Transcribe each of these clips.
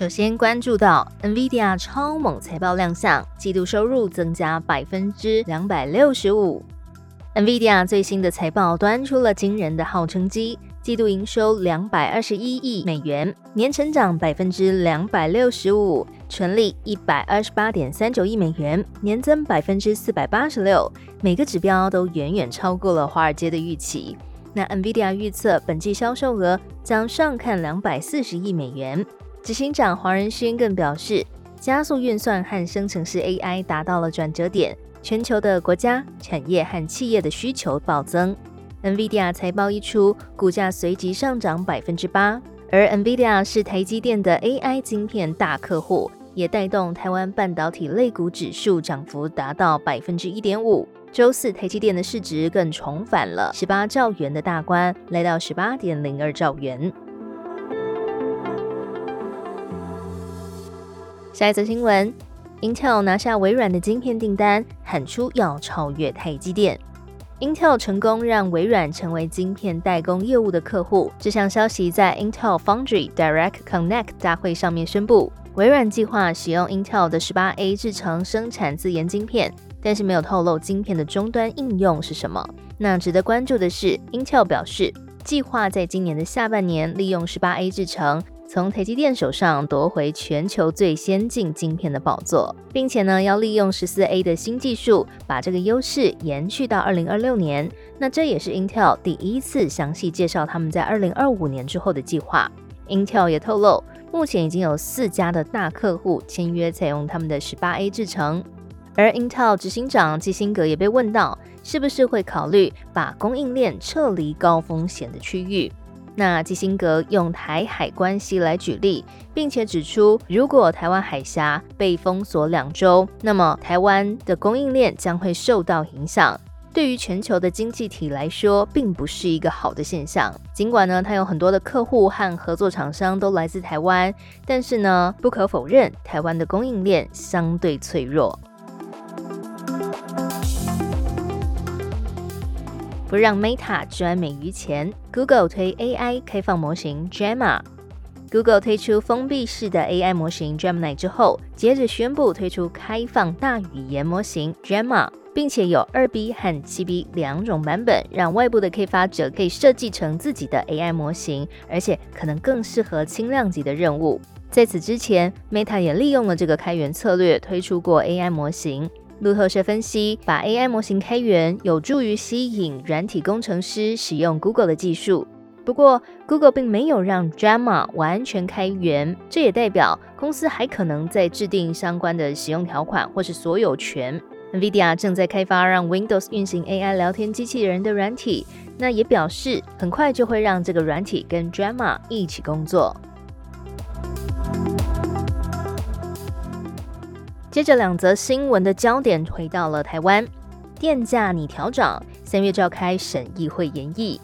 首先关注到 NVIDIA 超猛财报亮相，季度收入增加百分之两百六十五。NVIDIA 最新的财报端出了惊人的号称绩，季度营收两百二十一亿美元，年成长百分之两百六十五，纯利一百二十八点三九亿美元，年增百分之四百八十六，每个指标都远远超过了华尔街的预期。那 NVIDIA 预测本季销售额将上看两百四十亿美元。执行长黄仁勋更表示，加速运算和生成式 AI 达到了转折点，全球的国家、产业和企业的需求暴增。NVIDIA 财报一出，股价随即上涨百分之八。而 NVIDIA 是台积电的 AI 晶片大客户，也带动台湾半导体类股指数涨幅达到百分之一点五。周四，台积电的市值更重返了十八兆元的大关，来到十八点零二兆元。下一则新闻，Intel 拿下微软的晶片订单，喊出要超越台积电。Intel 成功让微软成为晶片代工业务的客户。这项消息在 Intel Foundry Direct Connect 大会上面宣布，微软计划使用 Intel 的 18A 制成生产自研晶片，但是没有透露晶片的终端应用是什么。那值得关注的是，Intel 表示，计划在今年的下半年利用 18A 制成。从台积电手上夺回全球最先进晶片的宝座，并且呢，要利用十四 A 的新技术，把这个优势延续到二零二六年。那这也是 Intel 第一次详细介绍他们在二零二五年之后的计划。Intel 也透露，目前已经有四家的大客户签约采用他们的十八 A 制程。而 Intel 执行长基辛格也被问到，是不是会考虑把供应链撤离高风险的区域。那基辛格用台海关系来举例，并且指出，如果台湾海峡被封锁两周，那么台湾的供应链将会受到影响。对于全球的经济体来说，并不是一个好的现象。尽管呢，他有很多的客户和合作厂商都来自台湾，但是呢，不可否认，台湾的供应链相对脆弱。不让 Meta 专美于前，Google 推 AI 开放模型 Gemma。Google 推出封闭式的 AI 模型 Gemini 之后，接着宣布推出开放大语言模型 Gemma，并且有二 B 和七 B 两种版本，让外部的开发者可以设计成自己的 AI 模型，而且可能更适合轻量级的任务。在此之前，Meta 也利用了这个开源策略，推出过 AI 模型。路透社分析，把 AI 模型开源有助于吸引软体工程师使用 Google 的技术。不过，Google 并没有让 Drama 完全开源，这也代表公司还可能在制定相关的使用条款或是所有权。NVIDIA 正在开发让 Windows 运行 AI 聊天机器人的软体，那也表示很快就会让这个软体跟 Drama 一起工作。接着两则新闻的焦点回到了台湾，电价拟调涨，三月召开审议会研议，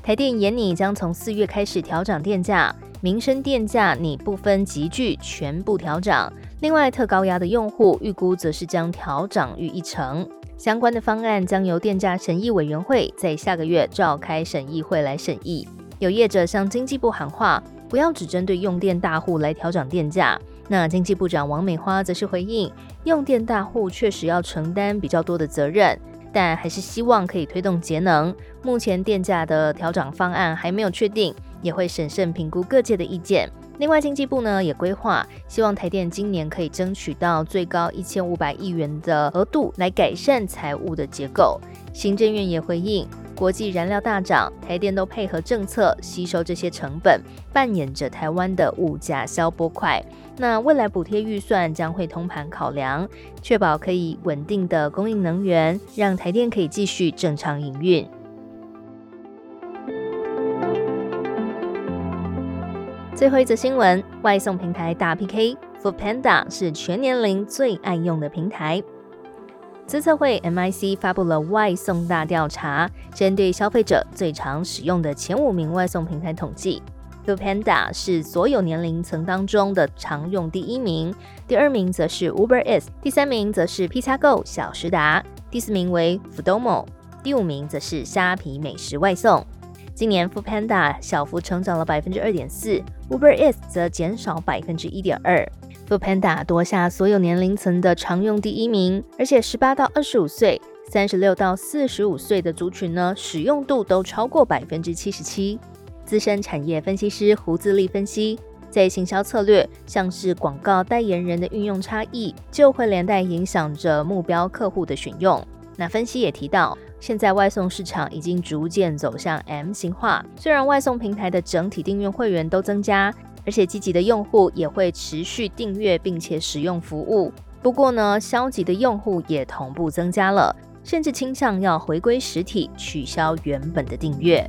台电研拟将从四月开始调涨电价，民生电价拟部分集聚全部调涨，另外特高压的用户预估则是将调涨逾一成，相关的方案将由电价审议委员会在下个月召开审议会来审议。有业者向经济部喊话，不要只针对用电大户来调涨电价。那经济部长王美花则是回应，用电大户确实要承担比较多的责任，但还是希望可以推动节能。目前电价的调整方案还没有确定，也会审慎评估各界的意见。另外，经济部呢也规划，希望台电今年可以争取到最高一千五百亿元的额度，来改善财务的结构。行政院也回应。国际燃料大涨，台电都配合政策吸收这些成本，扮演着台湾的物价消波块。那未来补贴预算将会通盘考量，确保可以稳定的供应能源，让台电可以继续正常营运。最后一则新闻：外送平台大 PK，Food Panda 是全年龄最爱用的平台。资策会 MIC 发布了外送大调查，针对消费者最常使用的前五名外送平台统计，FUPANDA 是所有年龄层当中的常用第一名，第二名则是 Uber Eats，第三名则是 Pizza Go 小时达，第四名为 f o d o m o 第五名则是虾皮美食外送。今年 f o o Panda 小幅成长了百分之二点四，Uber Eats 则减少百分之一点二。Foodpanda 夺下所有年龄层的常用第一名，而且十八到二十五岁、三十六到四十五岁的族群呢，使用度都超过百分之七十七。资深产业分析师胡自立分析，在行销策略，像是广告代言人的运用差异，就会连带影响着目标客户的选用。那分析也提到，现在外送市场已经逐渐走向 M 型化，虽然外送平台的整体订阅会员都增加。而且积极的用户也会持续订阅并且使用服务。不过呢，消极的用户也同步增加了，甚至倾向要回归实体，取消原本的订阅。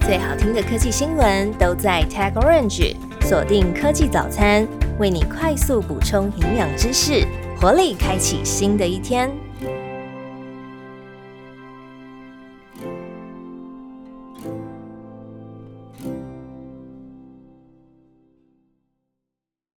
最好听的科技新闻都在 Tag Orange，锁定科技早餐，为你快速补充营养知识，活力开启新的一天。